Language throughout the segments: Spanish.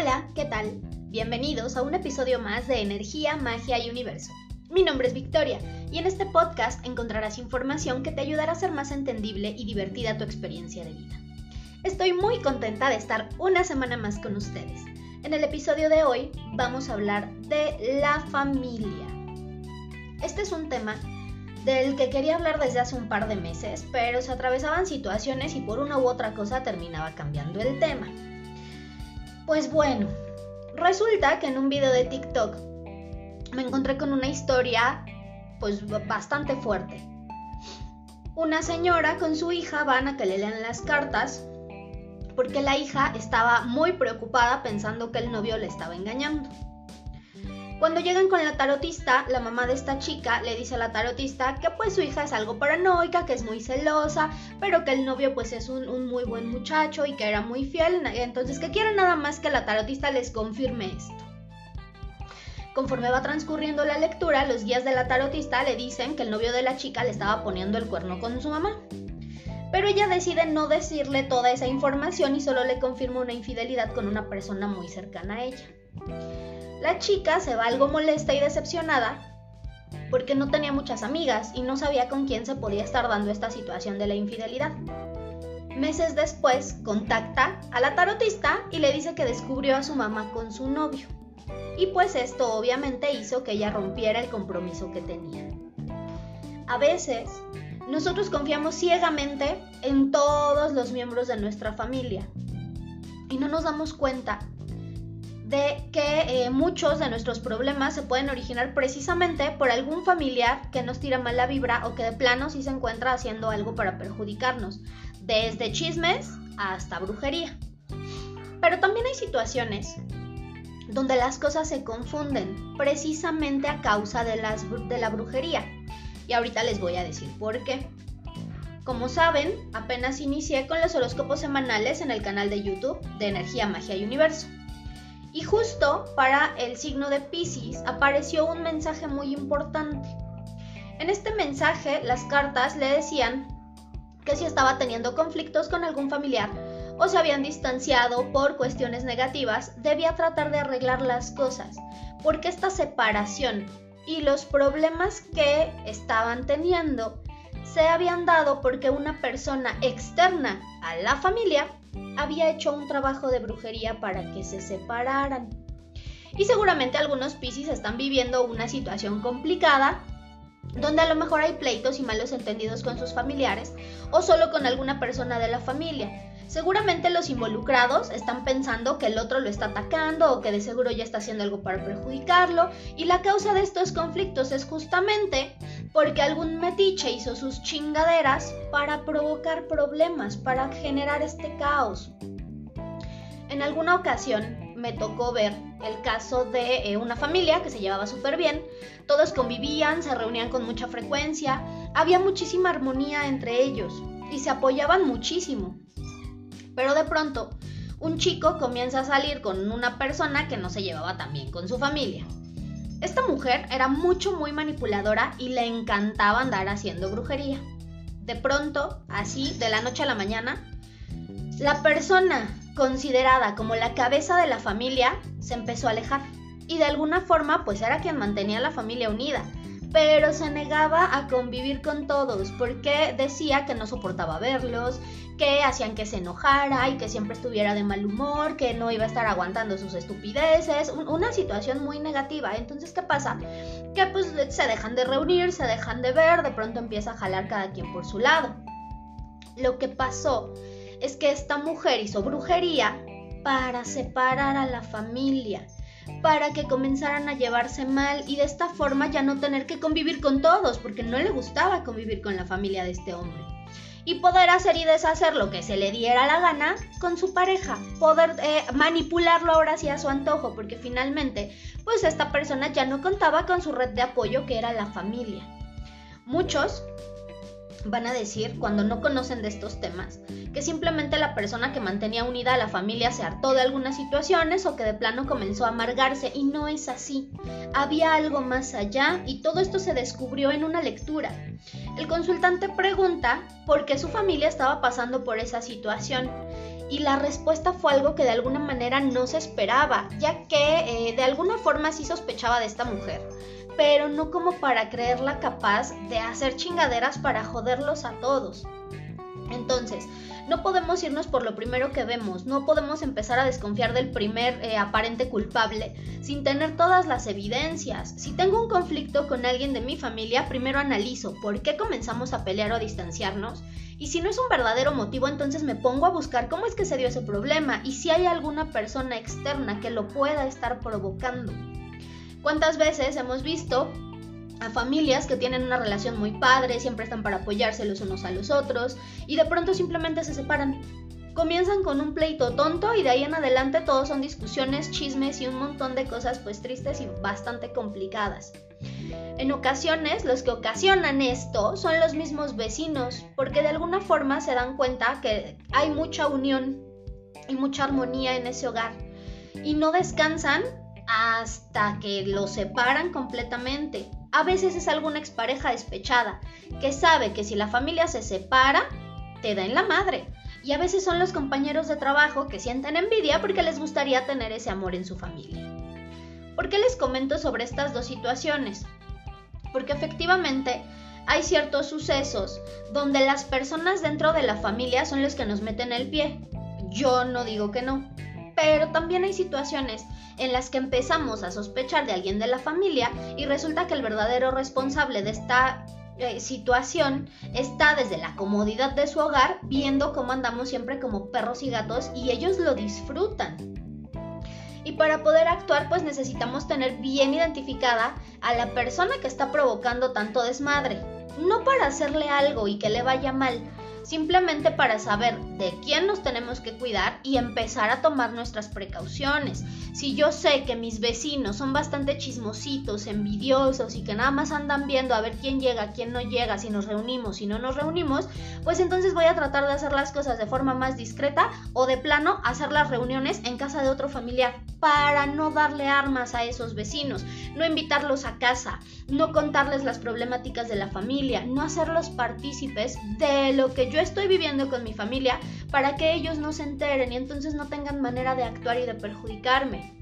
Hola, ¿qué tal? Bienvenidos a un episodio más de Energía, Magia y Universo. Mi nombre es Victoria y en este podcast encontrarás información que te ayudará a ser más entendible y divertida tu experiencia de vida. Estoy muy contenta de estar una semana más con ustedes. En el episodio de hoy vamos a hablar de la familia. Este es un tema del que quería hablar desde hace un par de meses, pero se atravesaban situaciones y por una u otra cosa terminaba cambiando el tema. Pues bueno, resulta que en un video de TikTok me encontré con una historia pues bastante fuerte. Una señora con su hija van a que le lean las cartas porque la hija estaba muy preocupada pensando que el novio le estaba engañando. Cuando llegan con la tarotista, la mamá de esta chica le dice a la tarotista que pues su hija es algo paranoica, que es muy celosa, pero que el novio pues es un, muy buen muchacho y que era muy fiel, entonces que quiere nada más que la tarotista les confirme esto. Conforme va transcurriendo la lectura, los guías de la tarotista le dicen que el novio de la chica le estaba poniendo el cuerno con su mamá. Pero ella decide no decirle toda esa información y solo le confirma una infidelidad con una persona muy cercana a ella. La chica se va algo molesta y decepcionada porque no tenía muchas amigas y no sabía con quién se podía estar dando esta situación de la infidelidad. Meses después, contacta a la tarotista y le dice que descubrió a su mamá con su novio. Y pues esto obviamente hizo que ella rompiera el compromiso que tenía. A veces, nosotros confiamos ciegamente en todos los miembros de nuestra familia y no nos damos cuenta de que eh, muchos de nuestros problemas se pueden originar precisamente por algún familiar que nos tira mala vibra o que de plano sí se encuentra haciendo algo para perjudicarnos, desde chismes hasta brujería. Pero también hay situaciones donde las cosas se confunden precisamente a causa de, de la brujería. Y ahorita les voy a decir por qué. Como saben, apenas inicié con los horóscopos semanales en el canal de YouTube de Energía, Magia y Universo. Y justo para el signo de Pisces apareció un mensaje muy importante. En este mensaje las cartas le decían que si estaba teniendo conflictos con algún familiar o se habían distanciado por cuestiones negativas, debía tratar de arreglar las cosas, porque esta separación y los problemas que estaban teniendo se habían dado porque una persona externa a la familia había hecho un trabajo de brujería para que se separaran. Y seguramente algunos Piscis están viviendo una situación complicada donde a lo mejor hay pleitos y malos entendidos con sus familiares o solo con alguna persona de la familia. Seguramente los involucrados están pensando que el otro lo está atacando o que de seguro ya está haciendo algo para perjudicarlo y la causa de estos conflictos es justamente porque algún metiche hizo sus chingaderas para provocar problemas, para generar este caos. En alguna ocasión me tocó ver el caso de eh, una familia que se llevaba súper bien, todos convivían, se reunían con mucha frecuencia, había muchísima armonía entre ellos y se apoyaban muchísimo. Pero de pronto, un chico comienza a salir con una persona que no se llevaba tan bien con su familia. Esta mujer era mucho muy manipuladora y le encantaba andar haciendo brujería. De pronto, así, de la noche a la mañana, la persona considerada como la cabeza de la familia se empezó a alejar. Y de alguna forma, pues era quien mantenía la familia unida. Pero se negaba a convivir con todos porque decía que no soportaba verlos, que hacían que se enojara y que siempre estuviera de mal humor, que no iba a estar aguantando sus estupideces, una situación muy negativa. Entonces, ¿qué pasa? Que pues se dejan de reunir, se dejan de ver, de pronto empieza a jalar cada quien por su lado. Lo que pasó es que esta mujer hizo brujería para separar a la familia, para que comenzaran a llevarse mal y de esta forma ya no tener que convivir con todos, porque no le gustaba convivir con la familia de este hombre y poder hacer y deshacer lo que se le diera la gana con su pareja, poder eh, manipularlo ahora sí a su antojo, porque finalmente, pues esta persona ya no contaba con su red de apoyo que era la familia. Muchos van a decir, cuando no conocen de estos temas, que simplemente la persona que mantenía unida a la familia se hartó de algunas situaciones o que de plano comenzó a amargarse y no es así. Había algo más allá y todo esto se descubrió en una lectura. El consultante pregunta por qué su familia estaba pasando por esa situación y la respuesta fue algo que de alguna manera no se esperaba, ya que eh, de alguna forma sí sospechaba de esta mujer, pero no como para creerla capaz de hacer chingaderas para joderlos a todos. Entonces, no podemos irnos por lo primero que vemos, no podemos empezar a desconfiar del primer eh, aparente culpable sin tener todas las evidencias. Si tengo un conflicto con alguien de mi familia, primero analizo por qué comenzamos a pelear o a distanciarnos. Y si no es un verdadero motivo, entonces me pongo a buscar cómo es que se dio ese problema y si hay alguna persona externa que lo pueda estar provocando. ¿Cuántas veces hemos visto a familias que tienen una relación muy padre, siempre están para apoyarse los unos a los otros y de pronto simplemente se separan. Comienzan con un pleito tonto y de ahí en adelante todos son discusiones, chismes y un montón de cosas pues tristes y bastante complicadas. En ocasiones los que ocasionan esto son los mismos vecinos porque de alguna forma se dan cuenta que hay mucha unión y mucha armonía en ese hogar y no descansan hasta que los separan completamente. A veces es alguna expareja despechada que sabe que si la familia se separa, te da en la madre. Y a veces son los compañeros de trabajo que sienten envidia porque les gustaría tener ese amor en su familia. ¿Por qué les comento sobre estas dos situaciones? Porque efectivamente hay ciertos sucesos donde las personas dentro de la familia son los que nos meten el pie. Yo no digo que no, pero también hay situaciones en las que empezamos a sospechar de alguien de la familia y resulta que el verdadero responsable de esta eh, situación está desde la comodidad de su hogar viendo cómo andamos siempre como perros y gatos y ellos lo disfrutan. Y para poder actuar pues necesitamos tener bien identificada a la persona que está provocando tanto desmadre. No para hacerle algo y que le vaya mal, simplemente para saber de quién nos tenemos que cuidar y empezar a tomar nuestras precauciones. Si yo sé que mis vecinos son bastante chismositos, envidiosos y que nada más andan viendo a ver quién llega, quién no llega, si nos reunimos, si no nos reunimos, pues entonces voy a tratar de hacer las cosas de forma más discreta o de plano hacer las reuniones en casa de otro familiar para no darle armas a esos vecinos, no invitarlos a casa, no contarles las problemáticas de la familia, no hacerlos partícipes de lo que yo estoy viviendo con mi familia para que ellos no se enteren y entonces no tengan manera de actuar y de perjudicarme.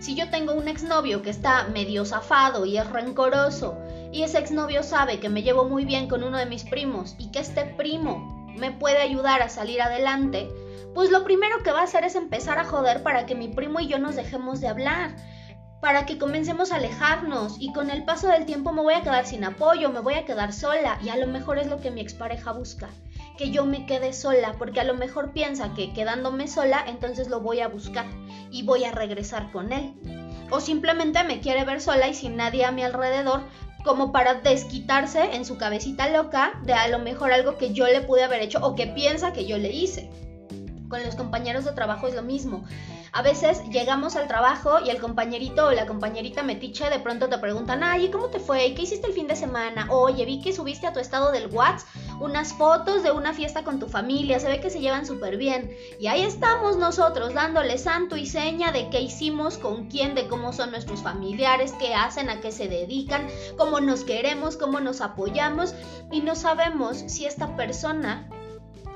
Si yo tengo un exnovio que está medio zafado y es rencoroso, y ese exnovio sabe que me llevo muy bien con uno de mis primos y que este primo me puede ayudar a salir adelante, pues lo primero que va a hacer es empezar a joder para que mi primo y yo nos dejemos de hablar, para que comencemos a alejarnos y con el paso del tiempo me voy a quedar sin apoyo, me voy a quedar sola y a lo mejor es lo que mi expareja busca, que yo me quede sola, porque a lo mejor piensa que quedándome sola entonces lo voy a buscar y voy a regresar con él. O simplemente me quiere ver sola y sin nadie a mi alrededor como para desquitarse en su cabecita loca de a lo mejor algo que yo le pude haber hecho o que piensa que yo le hice. Con los compañeros de trabajo es lo mismo. A veces llegamos al trabajo y el compañerito o la compañerita metiche de pronto te preguntan, ay, ¿cómo te fue? ¿Qué hiciste el fin de semana? Oye, vi que subiste a tu estado del WhatsApp unas fotos de una fiesta con tu familia, se ve que se llevan súper bien. Y ahí estamos nosotros dándole santo y seña de qué hicimos, con quién, de cómo son nuestros familiares, qué hacen, a qué se dedican, cómo nos queremos, cómo nos apoyamos y no sabemos si esta persona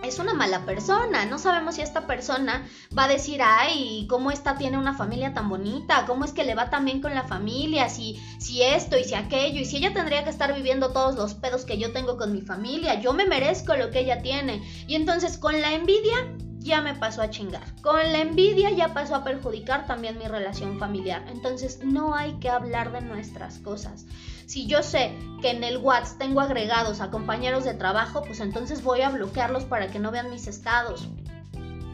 es una mala persona. No sabemos si esta persona va a decir, ay, ¿cómo esta tiene una familia tan bonita? ¿Cómo es que le va tan bien con la familia? Si, si esto y si aquello. Y si ella tendría que estar viviendo todos los pedos que yo tengo con mi familia. Yo me merezco lo que ella tiene. Y entonces con la envidia ya me pasó a chingar. Con la envidia ya pasó a perjudicar también mi relación familiar. Entonces no hay que hablar de nuestras cosas. Si yo sé que en el WhatsApp tengo agregados a compañeros de trabajo, pues entonces voy a bloquearlos para que no vean mis estados.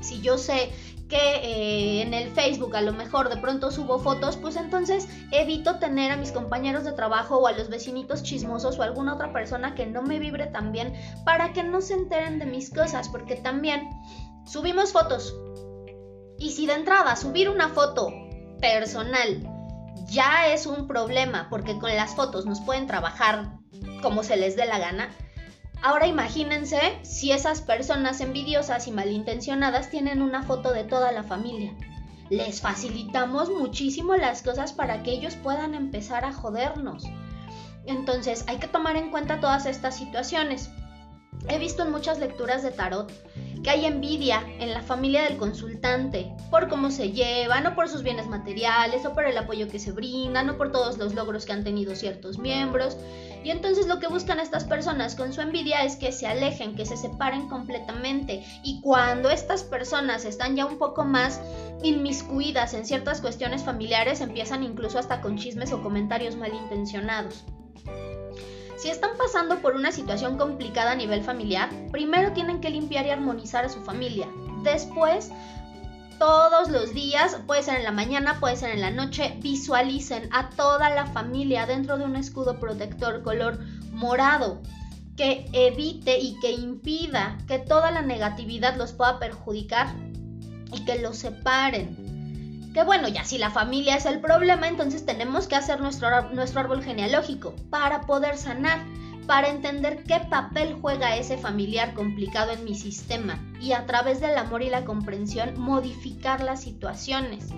Si yo sé que eh, en el Facebook a lo mejor de pronto subo fotos, pues entonces evito tener a mis compañeros de trabajo o a los vecinitos chismosos o alguna otra persona que no me vibre tan bien para que no se enteren de mis cosas, porque también subimos fotos. Y si de entrada subir una foto personal ya es un problema porque con las fotos nos pueden trabajar como se les dé la gana. Ahora imagínense si esas personas envidiosas y malintencionadas tienen una foto de toda la familia. Les facilitamos muchísimo las cosas para que ellos puedan empezar a jodernos. Entonces hay que tomar en cuenta todas estas situaciones. He visto en muchas lecturas de tarot que hay envidia en la familia del consultante por cómo se llevan, o por sus bienes materiales, o por el apoyo que se brindan, o por todos los logros que han tenido ciertos miembros. Y entonces lo que buscan estas personas con su envidia es que se alejen, que se separen completamente. Y cuando estas personas están ya un poco más inmiscuidas en ciertas cuestiones familiares, empiezan incluso hasta con chismes o comentarios malintencionados. Si están pasando por una situación complicada a nivel familiar, primero tienen que limpiar y armonizar a su familia. Después, todos los días, puede ser en la mañana, puede ser en la noche, visualicen a toda la familia dentro de un escudo protector color morado que evite y que impida que toda la negatividad los pueda perjudicar y que los separen que bueno, ya si la familia es el problema, entonces tenemos que hacer nuestro, nuestro árbol genealógico para poder sanar, para entender qué papel juega ese familiar complicado en mi sistema y a través del amor y la comprensión modificar las situaciones.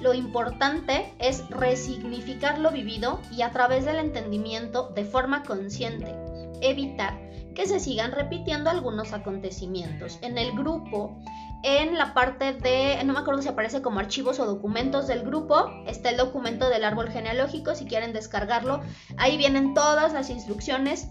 Lo importante es resignificar lo vivido y a través del entendimiento de forma consciente, evitar que se sigan repitiendo algunos acontecimientos. En el grupo en la parte de, no me acuerdo si aparece como archivos o documentos del grupo, está el documento del árbol genealógico, si quieren descargarlo, ahí vienen todas las instrucciones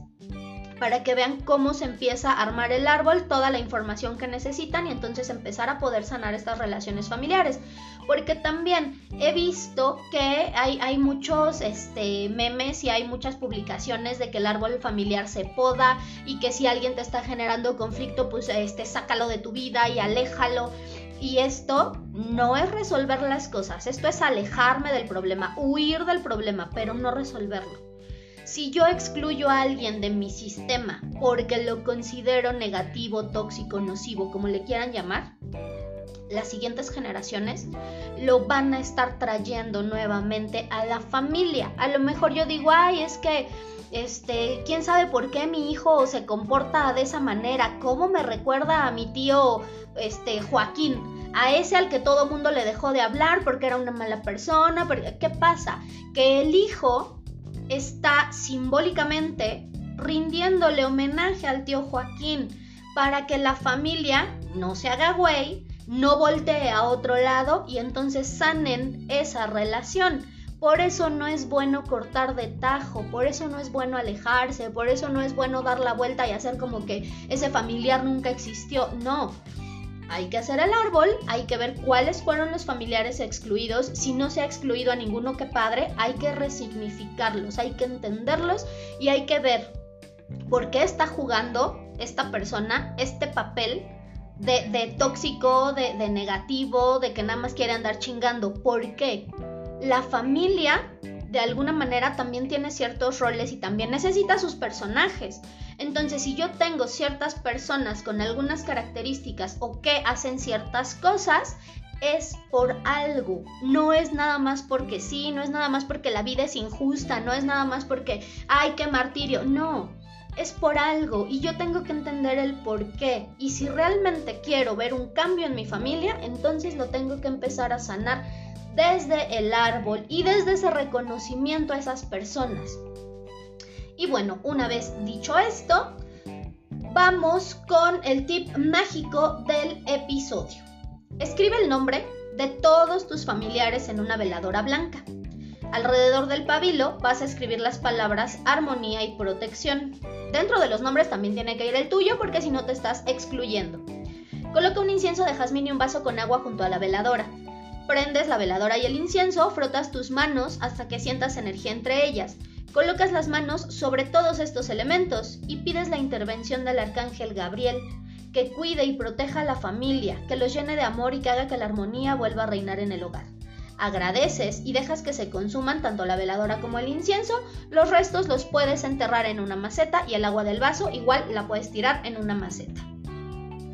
para que vean cómo se empieza a armar el árbol, toda la información que necesitan y entonces empezar a poder sanar estas relaciones familiares. Porque también he visto que hay, hay muchos este, memes y hay muchas publicaciones de que el árbol familiar se poda y que si alguien te está generando conflicto, pues este, sácalo de tu vida y aléjalo. Y esto no es resolver las cosas, esto es alejarme del problema, huir del problema, pero no resolverlo. Si yo excluyo a alguien de mi sistema porque lo considero negativo, tóxico, nocivo, como le quieran llamar, las siguientes generaciones lo van a estar trayendo nuevamente a la familia. A lo mejor yo digo, ay, es que, este, quién sabe por qué mi hijo se comporta de esa manera, cómo me recuerda a mi tío, este, Joaquín a ese al que todo mundo le dejó de hablar porque era una mala persona. ¿Qué pasa? Que el hijo está simbólicamente rindiéndole homenaje al tío Joaquín para que la familia no se haga güey, no voltee a otro lado y entonces sanen esa relación. Por eso no es bueno cortar de tajo, por eso no es bueno alejarse, por eso no es bueno dar la vuelta y hacer como que ese familiar nunca existió. No, hay que hacer el árbol, hay que ver cuáles fueron los familiares excluidos. Si no se ha excluido a ninguno que padre, hay que resignificarlos, hay que entenderlos y hay que ver por qué está jugando esta persona este papel de, tóxico, de, de negativo, de que nada más quiere andar chingando. ¿Por qué? La familia de alguna manera también tiene ciertos roles y también necesita sus personajes. Entonces, si yo tengo ciertas personas con algunas características o que hacen ciertas cosas, es por algo. No es nada más porque sí, no es nada más porque la vida es injusta, no es nada más porque, ay, qué martirio. No, es por algo y yo tengo que entender el por qué. Y si realmente quiero ver un cambio en mi familia, entonces lo tengo que empezar a sanar desde el árbol y desde ese reconocimiento a esas personas. Y bueno, una vez dicho esto, vamos con el tip mágico del episodio. Escribe el nombre de todos tus familiares en una veladora blanca. Alrededor del pabilo vas a escribir las palabras armonía y protección. Dentro de los nombres también tiene que ir el tuyo porque si no te estás excluyendo. Coloca un incienso de jazmín y un vaso con agua junto a la veladora. Prendes la veladora y el incienso, frotas tus manos hasta que sientas energía entre ellas. Colocas las manos sobre todos estos elementos y pides la intervención del arcángel Gabriel, que cuide y proteja a la familia, que los llene de amor y que haga que la armonía vuelva a reinar en el hogar. Agradeces y dejas que se consuman tanto la veladora como el incienso, los restos los puedes enterrar en una maceta y el agua del vaso igual la puedes tirar en una maceta.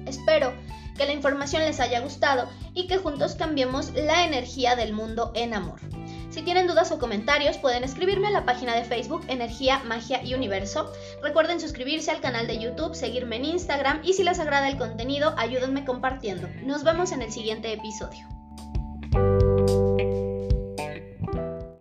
Espero que la información les haya gustado y que juntos cambiemos la energía del mundo en amor. Si tienen dudas o comentarios pueden escribirme a la página de Facebook Energía, Magia y Universo. Recuerden suscribirse al canal de YouTube, seguirme en Instagram y si les agrada el contenido ayúdenme compartiendo. Nos vemos en el siguiente episodio.